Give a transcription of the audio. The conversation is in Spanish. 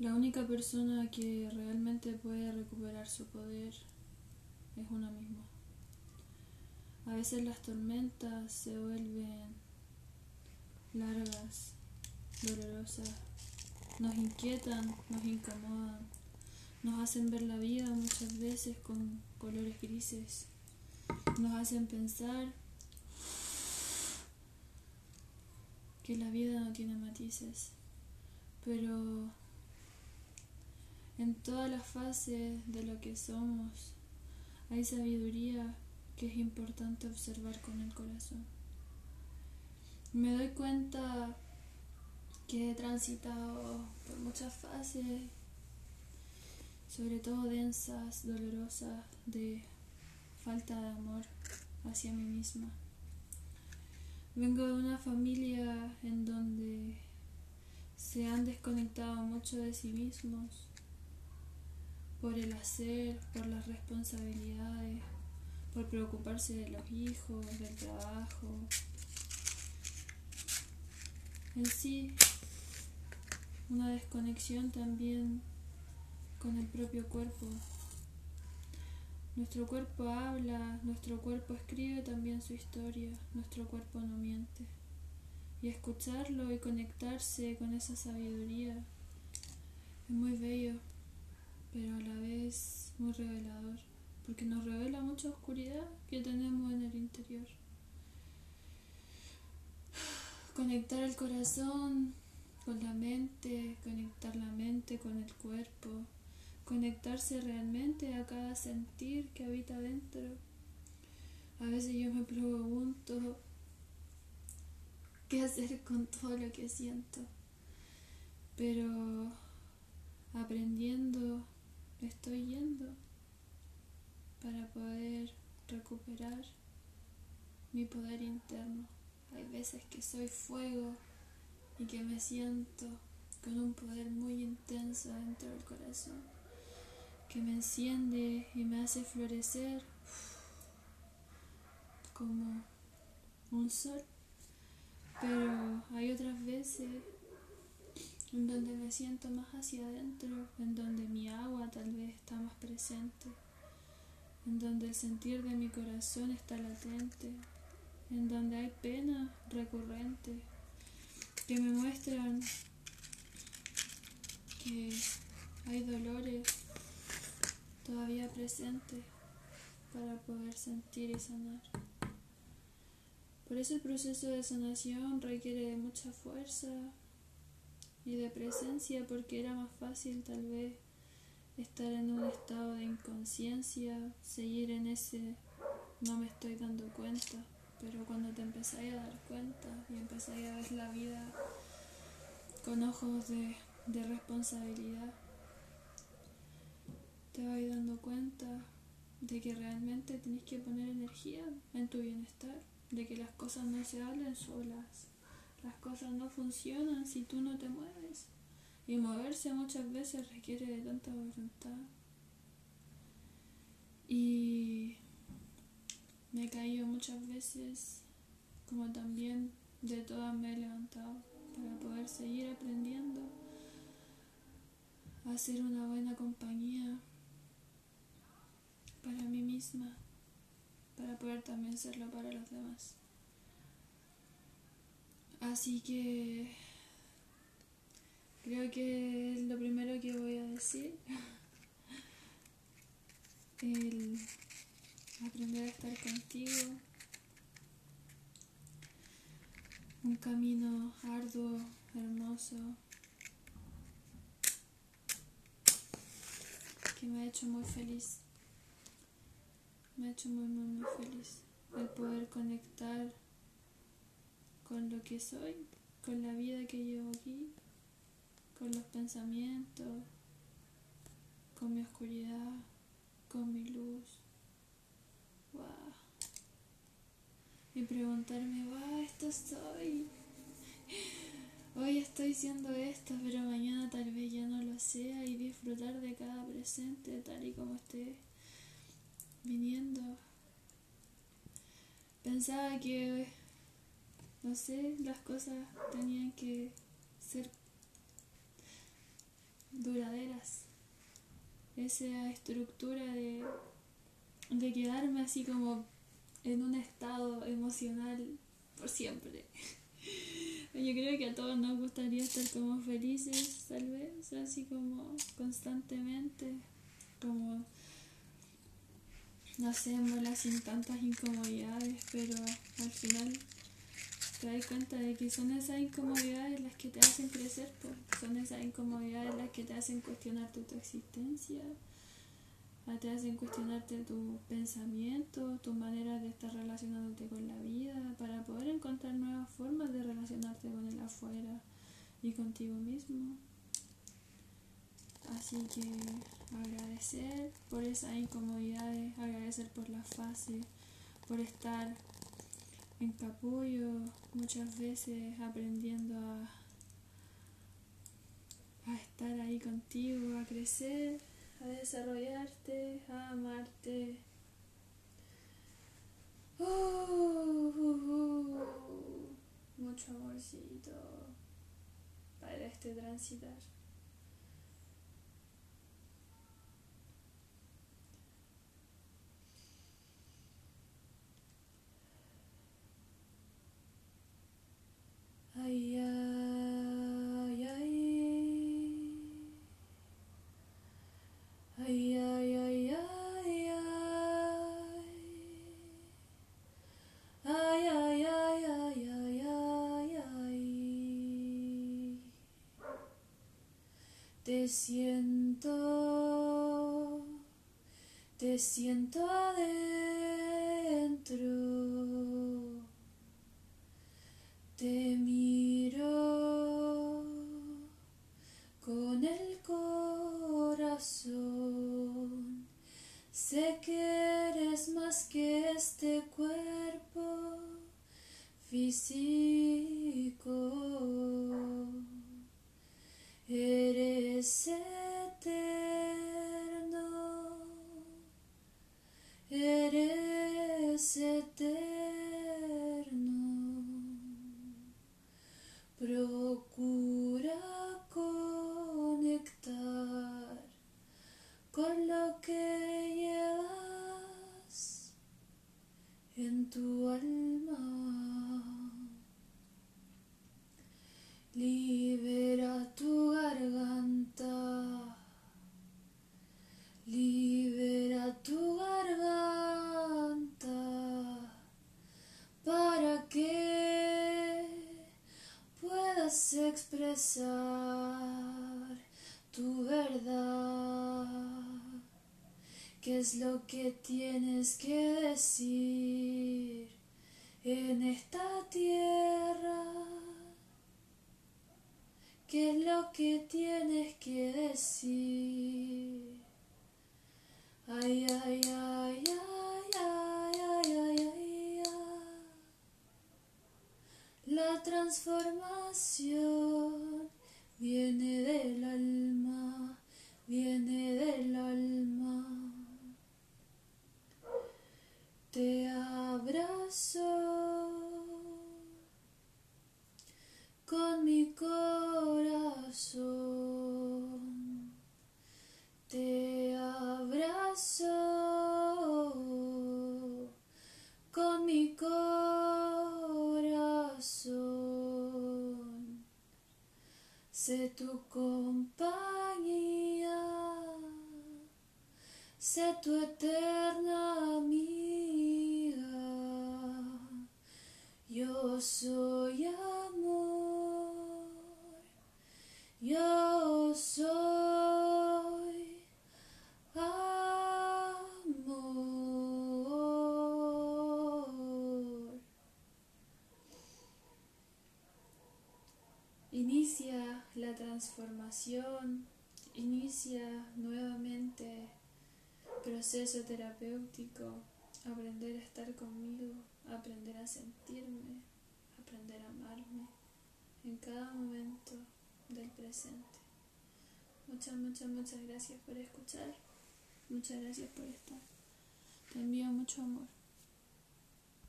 La única persona que realmente puede recuperar su poder es uno mismo. A veces las tormentas se vuelven largas, dolorosas, nos inquietan, nos incomodan, nos hacen ver la vida muchas veces con colores grises, nos hacen pensar que la vida no tiene matices, pero en todas las fases de lo que somos hay sabiduría que es importante observar con el corazón. Me doy cuenta que he transitado por muchas fases, sobre todo densas, dolorosas, de falta de amor hacia mí misma. Vengo de una familia en donde se han desconectado mucho de sí mismos por el hacer, por las responsabilidades, por preocuparse de los hijos, del trabajo. En sí, una desconexión también con el propio cuerpo. Nuestro cuerpo habla, nuestro cuerpo escribe también su historia, nuestro cuerpo no miente. Y escucharlo y conectarse con esa sabiduría es muy bello pero a la vez muy revelador, porque nos revela mucha oscuridad que tenemos en el interior. Conectar el corazón con la mente, conectar la mente con el cuerpo, conectarse realmente a cada sentir que habita dentro. A veces yo me pregunto qué hacer con todo lo que siento, pero aprendiendo estoy yendo para poder recuperar mi poder interno. Hay veces que soy fuego y que me siento con un poder muy intenso dentro del corazón, que me enciende y me hace florecer como un sol. Pero hay otras veces en donde me siento más hacia adentro, en donde mi agua tal vez está más presente, en donde el sentir de mi corazón está latente, en donde hay pena recurrente que me muestran que hay dolores todavía presentes para poder sentir y sanar. Por eso el proceso de sanación requiere de mucha fuerza, y de presencia porque era más fácil tal vez estar en un estado de inconsciencia, seguir en ese no me estoy dando cuenta, pero cuando te empezáis a dar cuenta y empezáis a ver la vida con ojos de, de responsabilidad, te vais dando cuenta de que realmente tenés que poner energía en tu bienestar, de que las cosas no se hablan solas, las cosas no funcionan si tú no te mueves. Y moverse muchas veces requiere de tanta voluntad. Y me he caído muchas veces, como también de todas me he levantado para poder seguir aprendiendo a ser una buena compañía para mí misma, para poder también serlo para los demás. Así que creo que es lo primero que voy a decir. El aprender a estar contigo. Un camino arduo, hermoso, que me ha hecho muy feliz. Me ha hecho muy, muy, muy feliz el poder conectar con lo que soy, con la vida que llevo aquí, con los pensamientos, con mi oscuridad, con mi luz. Wow. Y preguntarme, wow, esto soy. Hoy estoy siendo esto, pero mañana tal vez ya no lo sea y disfrutar de cada presente tal y como esté viniendo. Pensaba que no sé, las cosas tenían que ser duraderas. Esa estructura de, de quedarme así como en un estado emocional por siempre. Yo creo que a todos nos gustaría estar como felices, tal vez, así como constantemente, como, no sé, mola sin tantas incomodidades, pero al final te das cuenta de que son esas incomodidades las que te hacen crecer, son esas incomodidades las que te hacen cuestionarte tu existencia, te hacen cuestionarte tu pensamiento, tu manera de estar relacionándote con la vida, para poder encontrar nuevas formas de relacionarte con el afuera y contigo mismo. Así que agradecer por esas incomodidades, agradecer por la fase, por estar en capullo, muchas veces aprendiendo a, a estar ahí contigo, a crecer, a desarrollarte, a amarte. Uh, uh, uh, mucho amorcito para este transitar. Ay, ay, ay. Ay, ay, ay, ay, ay. Ay, ay, ay, ay, ay, ay, ay. Te siento, te siento adentro. Te miro con el corazón. Sé que eres más que este cuerpo físico. Expresar tu verdad. ¿Qué es lo que tienes que decir en esta tierra? ¿Qué es lo que tienes que decir? Ay, ay, ay, ay, abrazo con mi corazón. Sé tu compañía, sé tu eterna amiga. Yo soy amor, yo soy amor. Inicia la transformación, inicia nuevamente proceso terapéutico, aprender a estar conmigo, aprender a sentirme, aprender a amarme en cada momento del presente. Muchas, muchas, muchas gracias por escuchar. Muchas gracias por estar. Te envío mucho amor.